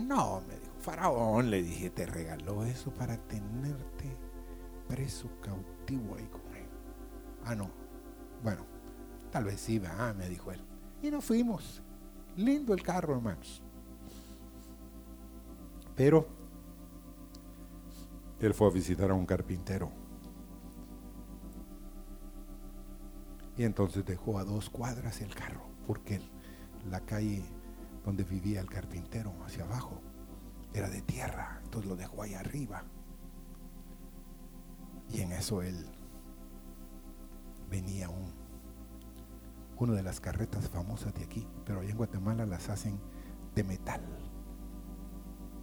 No, me dijo, faraón, le dije, te regaló eso para tenerte preso, cautivo ahí con él. Ah, no. Bueno, Tal vez sí, ah, me dijo él. Y nos fuimos. Lindo el carro, hermanos. Pero él fue a visitar a un carpintero. Y entonces dejó a dos cuadras el carro, porque la calle donde vivía el carpintero, hacia abajo, era de tierra. Entonces lo dejó ahí arriba. Y en eso él venía un una de las carretas famosas de aquí, pero allá en Guatemala las hacen de metal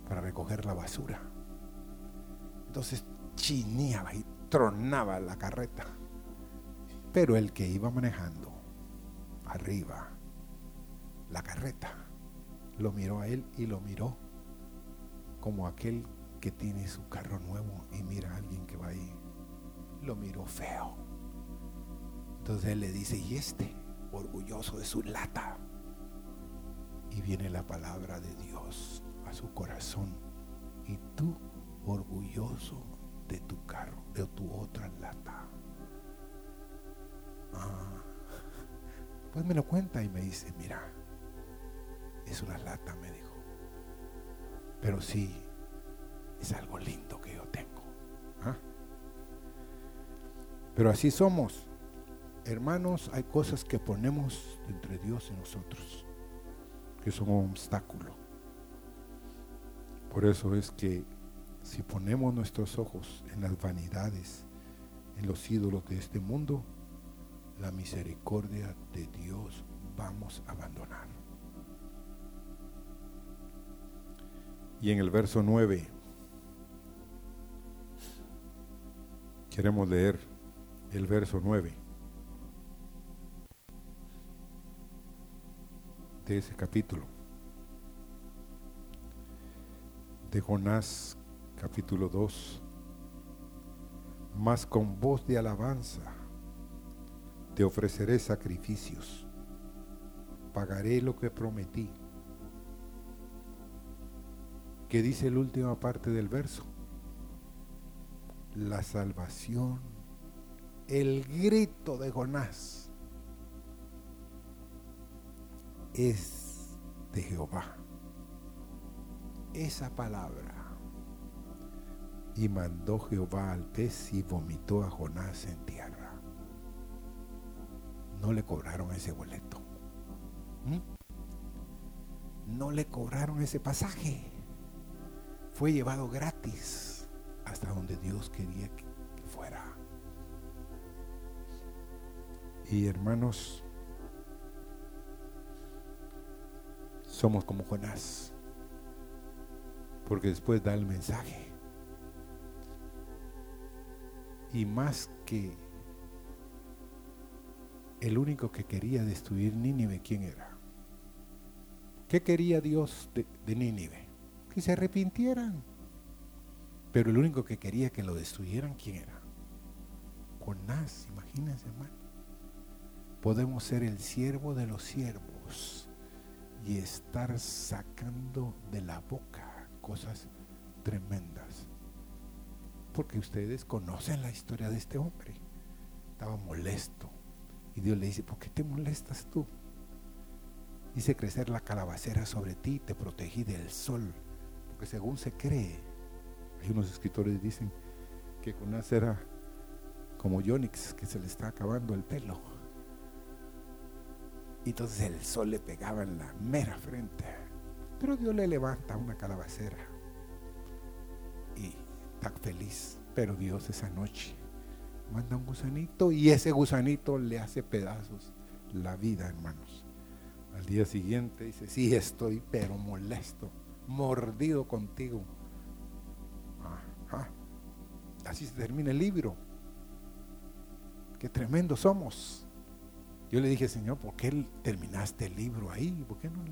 para recoger la basura. Entonces chineaba y tronaba la carreta. Pero el que iba manejando arriba la carreta lo miró a él y lo miró como aquel que tiene su carro nuevo y mira a alguien que va ahí. Lo miró feo. Entonces él le dice, ¿y este? orgulloso de su lata. Y viene la palabra de Dios a su corazón. Y tú orgulloso de tu carro, de tu otra lata. Ah, pues me lo cuenta y me dice, mira, es una lata, me dijo. Pero sí, es algo lindo que yo tengo. ¿ah? Pero así somos. Hermanos, hay cosas que ponemos entre Dios y nosotros, que son un obstáculo. Por eso es que si ponemos nuestros ojos en las vanidades, en los ídolos de este mundo, la misericordia de Dios vamos a abandonar. Y en el verso 9 queremos leer el verso 9 de ese capítulo. De Jonás capítulo 2. Mas con voz de alabanza te ofreceré sacrificios, pagaré lo que prometí. ¿Qué dice la última parte del verso? La salvación, el grito de Jonás es de Jehová. Esa palabra. Y mandó Jehová al pez y vomitó a Jonás en tierra no le cobraron ese boleto. ¿Mm? No le cobraron ese pasaje. Fue llevado gratis hasta donde Dios quería que fuera. Y hermanos, somos como Jonás, porque después da el mensaje. Y más que el único que quería destruir Nínive, ¿quién era? ¿Qué quería Dios de, Nínive? Que se arrepintieran. Pero el único que quería que lo destruyeran, ¿quién era? Jonás, imagínense, hermano. Podemos ser el siervo de los siervos y estar sacando de la boca cosas tremendas. Porque ustedes conocen la historia de este hombre. Estaba molesto, y Dios le dice, ¿por qué te molestas tú? Hice crecer la calabacera sobre ti, te protegí del sol. Porque según se cree, hay unos escritores que dicen que Jonás era como Yonix, que se le está acabando el pelo. Y entonces el sol le pegaba en la mera frente. Pero Dios le levanta una calabacera feliz. Pero Dios esa noche manda un gusanito y ese gusanito le hace pedazos la vida, hermanos. Al día siguiente dice, sí estoy, pero molesto, mordido contigo. Así se termina el libro. Qué tremendo somos. Yo le dije, Señor, ¿por qué terminaste el libro ahí? ¿Por qué no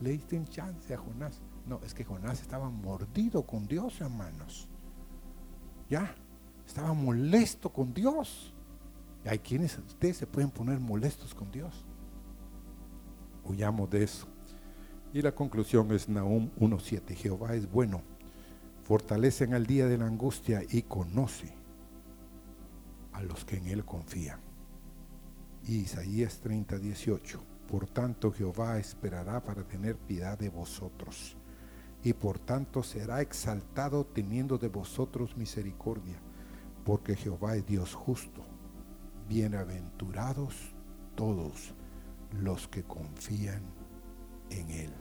le diste un chance a Jonás? No, es que Jonás estaba mordido con Dios, hermanos. Ya, estaba molesto con Dios. Y hay quienes ustedes se pueden poner molestos con Dios. Huyamos de eso. Y la conclusión es Nahum 1.7. Jehová es bueno, fortalece en el día de la angustia y conoce a los que en él confían. Y Isaías 30.18. Por tanto Jehová esperará para tener piedad de vosotros. Y por tanto será exaltado teniendo de vosotros misericordia porque Jehová es Dios justo. Bienaventurados todos los que confían en Él.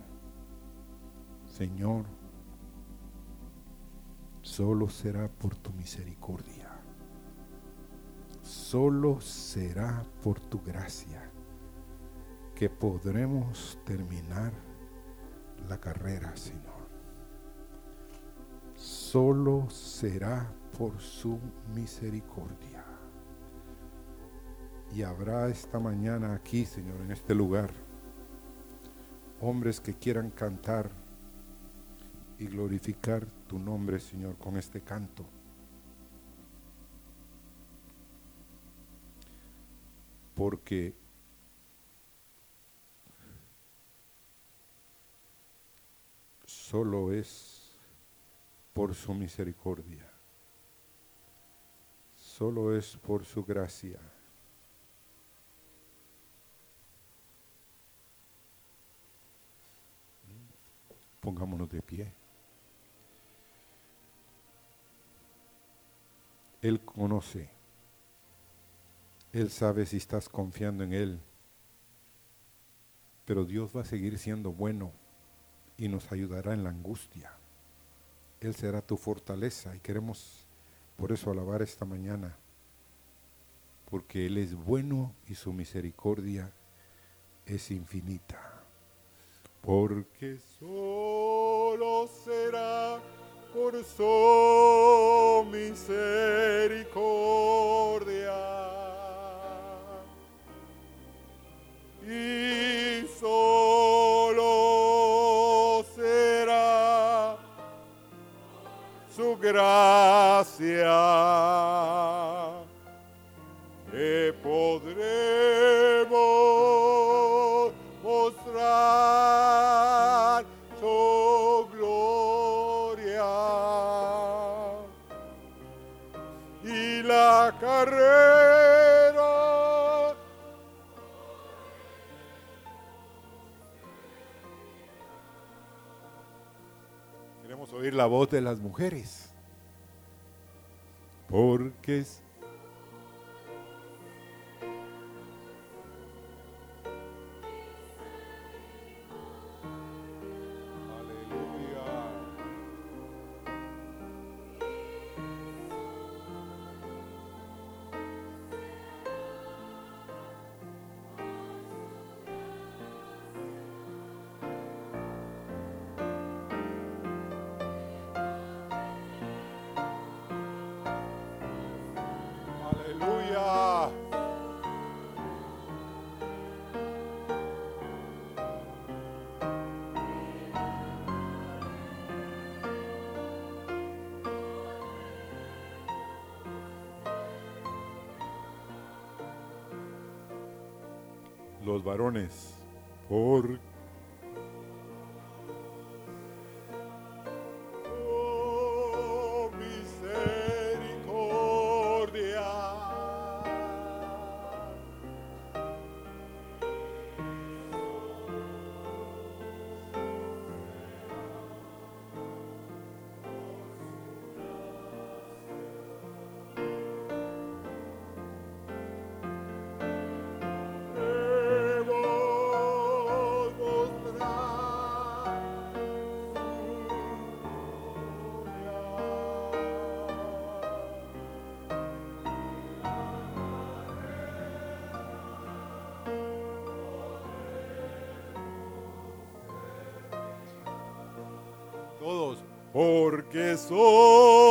Señor, solo será por tu misericordia. Solo será por tu gracia que podremos terminar la carrera, Señor. Solo será por su misericordia. Y habrá esta mañana aquí, Señor, en este lugar, hombres que quieran cantar y glorificar tu nombre, Señor, con este canto. Porque solo es por su misericordia solo es por su gracia. Pongámonos de pie. Él conoce. Él sabe si estás confiando en Él. Pero Dios va a seguir siendo bueno y nos ayudará en la angustia. Él será tu fortaleza y queremos por eso alabar esta mañana, porque Él es bueno y su misericordia es infinita. Porque solo será por su misericordia. Gracia que podremos mostrar su gloria. Y la carrera queremos oír la voz de las mujeres porque es Los varones, por porque solo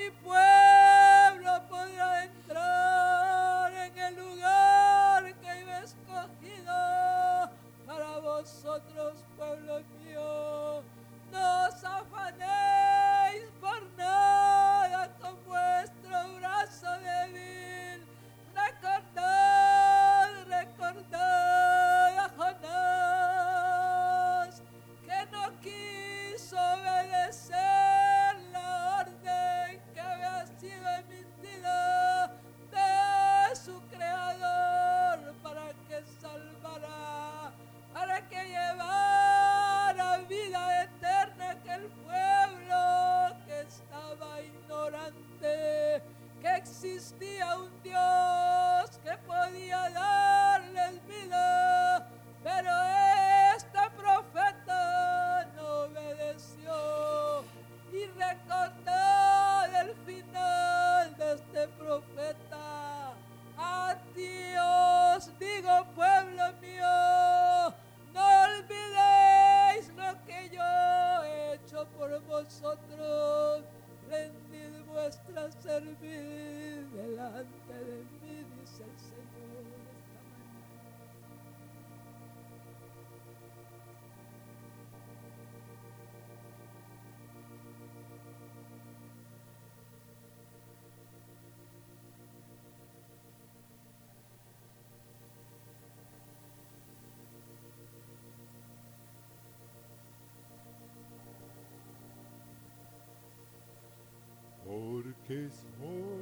mi pueblo porque solo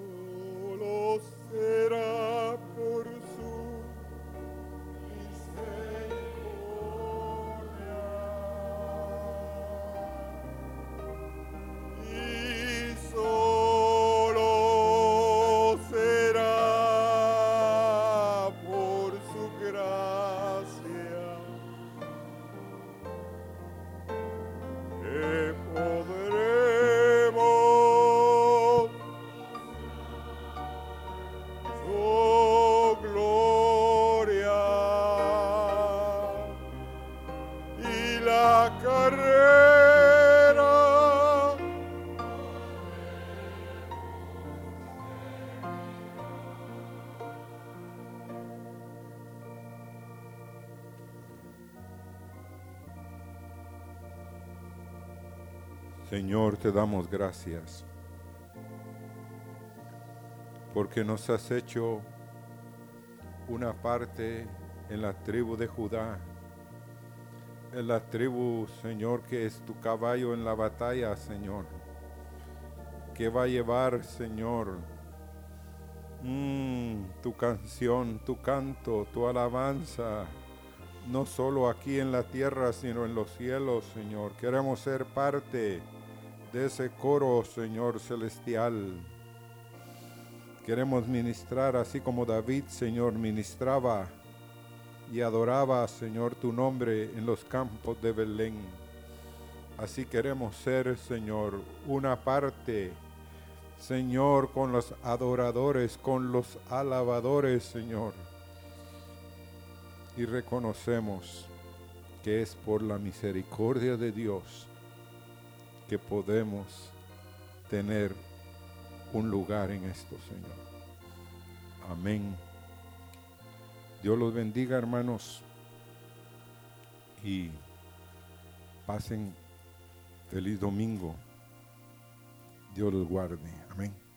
Señor, te damos gracias porque nos has hecho una parte en la tribu de Judá, en la tribu, Señor, que es tu caballo en la batalla, Señor, que va a llevar, Señor, mm, tu canción, tu canto, tu alabanza, no solo aquí en la tierra, sino en los cielos, Señor. Queremos ser parte de ese coro, Señor celestial. Queremos ministrar así como David, Señor, ministraba y adoraba, Señor, tu nombre en los campos de Belén. Así queremos ser, Señor, una parte, Señor, con los adoradores, con los alabadores, Señor. Y reconocemos que es por la misericordia de Dios que podemos tener un lugar en esto, Señor. Amén. Dios los bendiga, hermanos, y pasen feliz domingo. Dios los guarde. Amén.